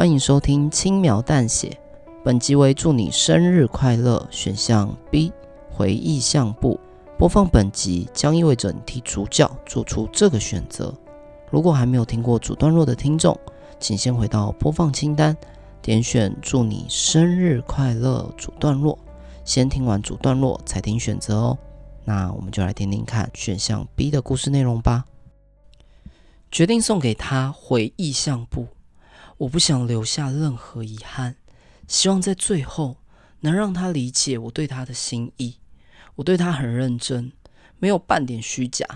欢迎收听轻描淡写，本集为祝你生日快乐。选项 B，回忆相簿。播放本集将意味着你替主角做出这个选择。如果还没有听过主段落的听众，请先回到播放清单，点选祝你生日快乐主段落，先听完主段落才听选择哦。那我们就来听听看选项 B 的故事内容吧。决定送给他回忆相簿。我不想留下任何遗憾，希望在最后能让他理解我对他的心意。我对他很认真，没有半点虚假，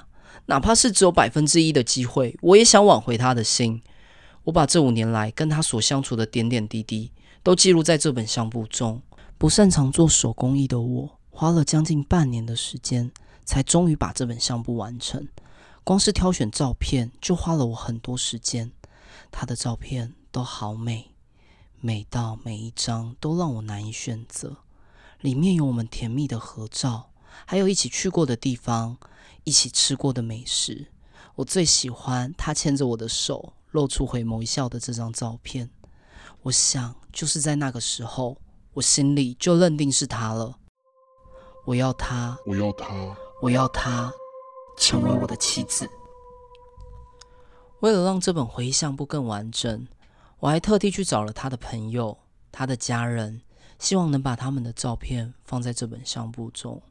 哪怕是只有百分之一的机会，我也想挽回他的心。我把这五年来跟他所相处的点点滴滴都记录在这本相簿中。不擅长做手工艺的我，花了将近半年的时间，才终于把这本相簿完成。光是挑选照片就花了我很多时间。他的照片。都好美，美到每一张都让我难以选择。里面有我们甜蜜的合照，还有一起去过的地方，一起吃过的美食。我最喜欢他牵着我的手，露出回眸一笑的这张照片。我想，就是在那个时候，我心里就认定是他了。我要他，我要他，我要他成为我的妻子。为了让这本回忆相簿更完整。我还特地去找了他的朋友、他的家人，希望能把他们的照片放在这本相簿中。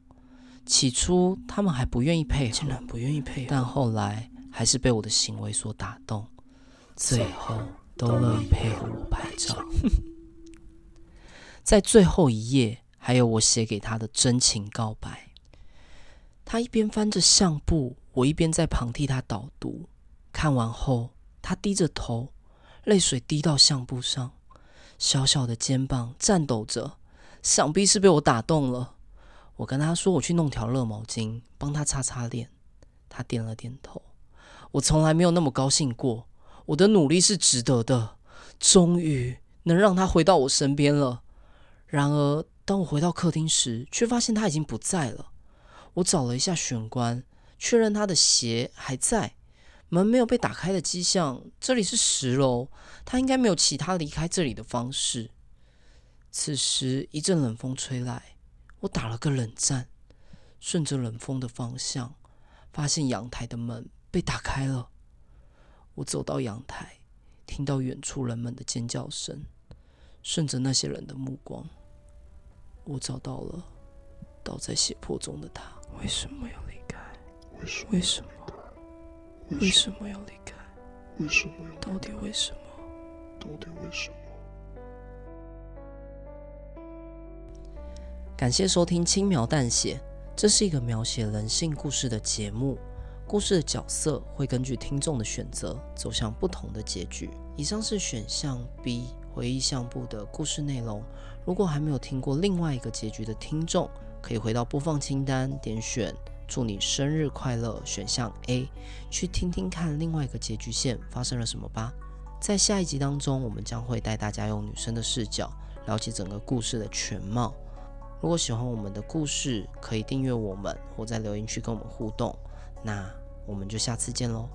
起初他们还不愿意配合，竟然不愿意配合，但后来还是被我的行为所打动，最后都乐意配合我拍照。在最后一页，还有我写给他的真情告白。他一边翻着相簿，我一边在旁替他导读。看完后，他低着头。泪水滴到相簿上，小小的肩膀颤抖着，想必是被我打动了。我跟他说：“我去弄条热毛巾，帮他擦擦脸。”他点了点头。我从来没有那么高兴过，我的努力是值得的，终于能让他回到我身边了。然而，当我回到客厅时，却发现他已经不在了。我找了一下玄关，确认他的鞋还在。门没有被打开的迹象，这里是十楼，他应该没有其他离开这里的方式。此时一阵冷风吹来，我打了个冷战，顺着冷风的方向，发现阳台的门被打开了。我走到阳台，听到远处人们的尖叫声，顺着那些人的目光，我找到了倒在血泊中的他。为什么要离开？为什么？为什么？为什么要离开？为什么要？到底为什么？到底为什么？感谢收听《轻描淡写》，这是一个描写人性故事的节目。故事的角色会根据听众的选择走向不同的结局。以上是选项 B 回忆相簿的故事内容。如果还没有听过另外一个结局的听众，可以回到播放清单，点选。祝你生日快乐！选项 A，去听听看另外一个结局线发生了什么吧。在下一集当中，我们将会带大家用女生的视角了解整个故事的全貌。如果喜欢我们的故事，可以订阅我们或在留言区跟我们互动。那我们就下次见喽。